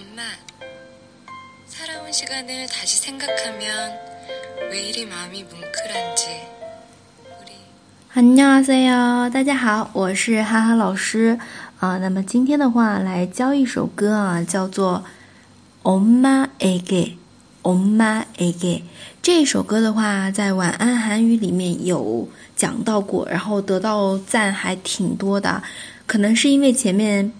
엄마, 살아온 시간을 다시 생각하면 왜 이리 마음이 뭉클한지. 우리 안녕하세요，大家好，我是哈哈老师啊。那么今天的话来教一首歌啊，叫做《엄마에게》。엄마에게这首歌的话，在晚安韩语里面有讲到过，然后得到赞还挺多的。可能是因为前面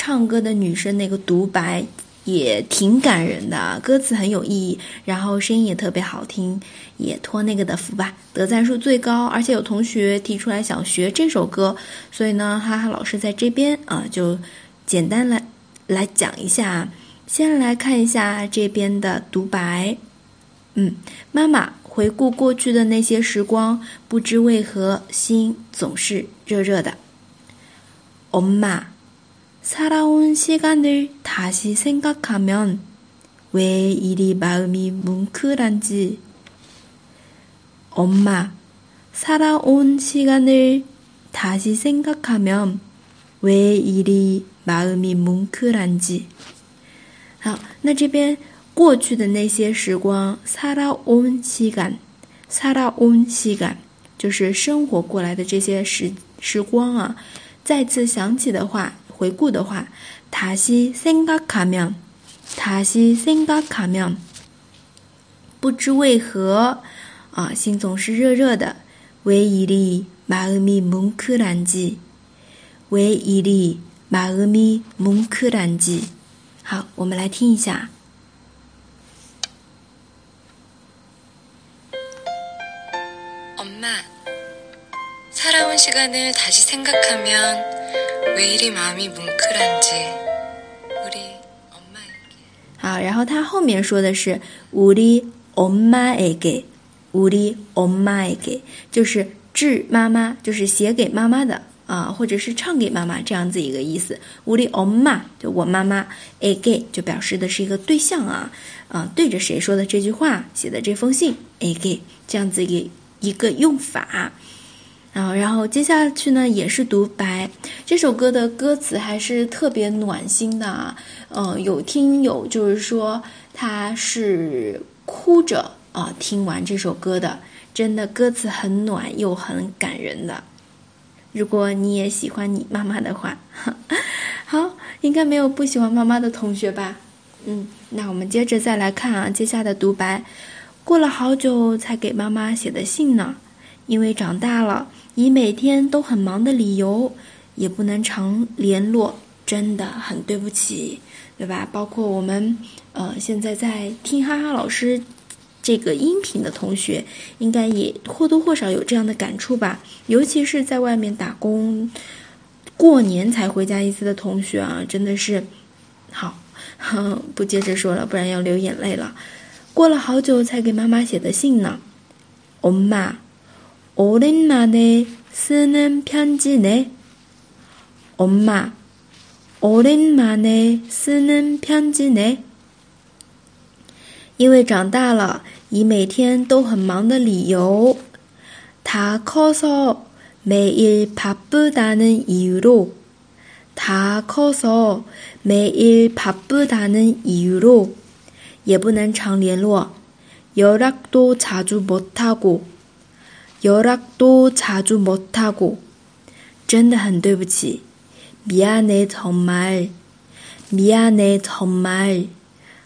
唱歌的女生那个独白也挺感人的，歌词很有意义，然后声音也特别好听，也托那个的福吧，得赞数最高。而且有同学提出来想学这首歌，所以呢，哈哈老师在这边啊，就简单来来讲一下。先来看一下这边的独白。嗯，妈妈回顾过去的那些时光，不知为何心总是热热的。엄마 살아온시간을다시생각하면왜이리마음이뭉클한지엄마살아온시간을다시생각하면왜이리마음이뭉클한지好，那这边过去的那些时光，사라온시 간， 사라온시 간， 就是生活过来的这些时时光啊，再次想起的话， 回顾的话，다시생각하 면， 다시생각하 면， 不知为何啊，心总是热热的，왜이리마음이뭉클한 지， 왜이리마음이뭉클한 지。 好，我们来听一下。 엄마, 살아온 시간을 다시 생각하면 好，然后他后面说的是우리엄마에게우리엄마에게就是致妈妈，就是写给妈妈的啊，或者是唱给妈妈这样子一个意思。우리엄마就我妈妈에게就表示的是一个对象啊啊，对着谁说的这句话写的这封信에게这样子一个一个用法。然后，然后接下去呢，也是独白。 这首歌的歌词还是特别暖心的啊。嗯，有听友就是说他是哭着啊听完这首歌的，真的歌词很暖又很感人的。如果你也喜欢你妈妈的话，好，应该没有不喜欢妈妈的同学吧？嗯，那我们接着再来看啊，接下来的独白。过了好久才给妈妈写的信呢，因为长大了，以每天都很忙的理由，也不能常联络，真的很对不起，对吧？包括我们，呃，现在在听哈哈老师这个音频的同学，应该也或多或少有这样的感触吧？尤其是在外面打工，过年才回家一次的同学啊，真的是，好，不接着说了，不然要流眼泪了。过了好久才给妈妈写的信呢。엄마오랜만에쓰는편지네 엄마오랜만에쓰는편지네因为长大了，以每天都很忙的理由，다커서매일바쁘다는이유로다커서매일바쁘다는이유로也不能常联络，연락도자주못하고연락도자주못하고真的很对不起， 미안해정말미안해정말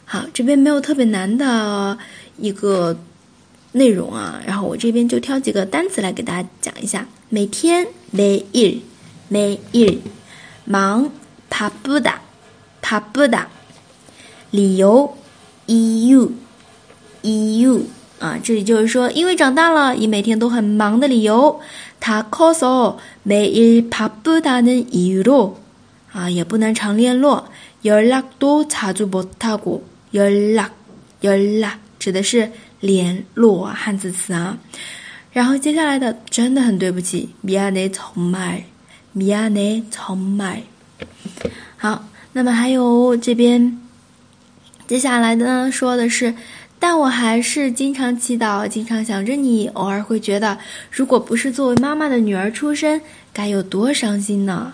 好，这边没有特别难的一个内容啊，然后我这边就挑几个单词来给大家讲一下。每天매일每日忙바쁘다바쁘다理由 EU EU 啊，这里就是说，因为长大了，以每天都很忙的理由，다커서매일바쁘다는이유로 啊，也不能常联络，연락도자주못하고 연락연락指的是联络汉字词啊。然后接下来的真的很对不起，미안해정말미안해정말好，那么还有这边。接下来呢，说的是，但我还是经常祈祷，经常想着你，偶尔会觉得，如果不是作为妈妈的女儿出生，该有多伤心呢？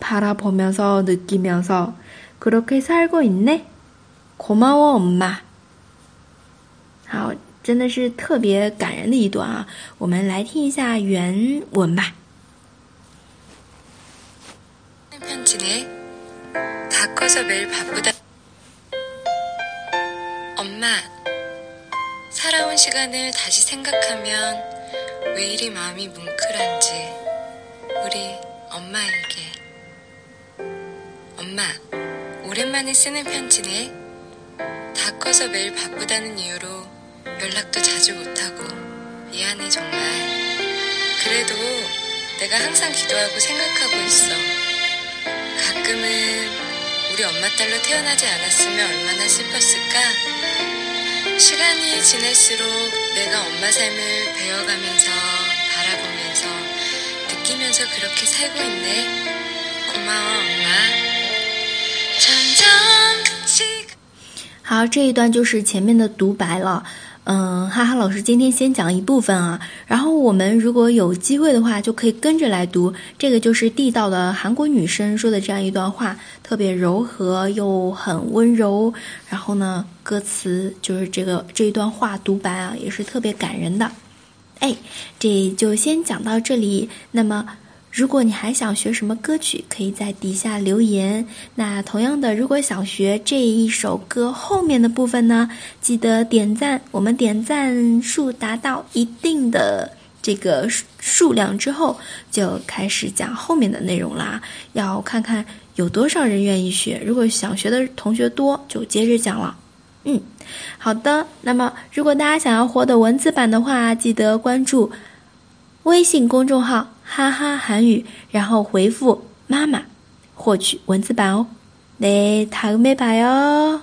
바라보면서느끼면서그렇게살고있네고마워엄마好，真的是特别感人的一段啊！我们来听一下原文吧。편지네다커서매일바쁘다엄마살아온시간을다시생각하면왜이리마음이뭉클한지우리엄마에게 엄마, 오랜만에 쓰는 편지네. 다 커서 매일 바쁘다는 이유로 연락도 자주 못하고 미안해 정말. 그래도 내가 항상 기도하고 생각하고 있어. 가끔은 우리 엄마 딸로 태어나지 않았으면 얼마나 슬펐을까? 시간이 지날수록 내가 엄마 삶을 배워가면서 바라보면서 느끼면서 그렇게 살고 있네. 고마워 엄마. 好，这一段就是前面的独白了。嗯，哈哈老师今天先讲一部分啊，然后我们如果有机会的话，就可以跟着来读。这个就是地道的韩国女生说的这样一段话，特别柔和又很温柔。然后呢，歌词就是这个这一段话独白啊，也是特别感人的。哎，这就先讲到这里。那么。如果你还想学什么歌曲，可以在底下留言。那同样的，如果想学这一首歌后面的部分呢，记得点赞。我们点赞数达到一定的这个数量之后，就开始讲后面的内容啦。要看看有多少人愿意学。如果想学的同学多，就接着讲了。嗯，好的。那么，如果大家想要获得文字版的话，记得关注微信公众号。哈哈，韩语，然后回复妈妈，获取文字版哦。来，他个版哟。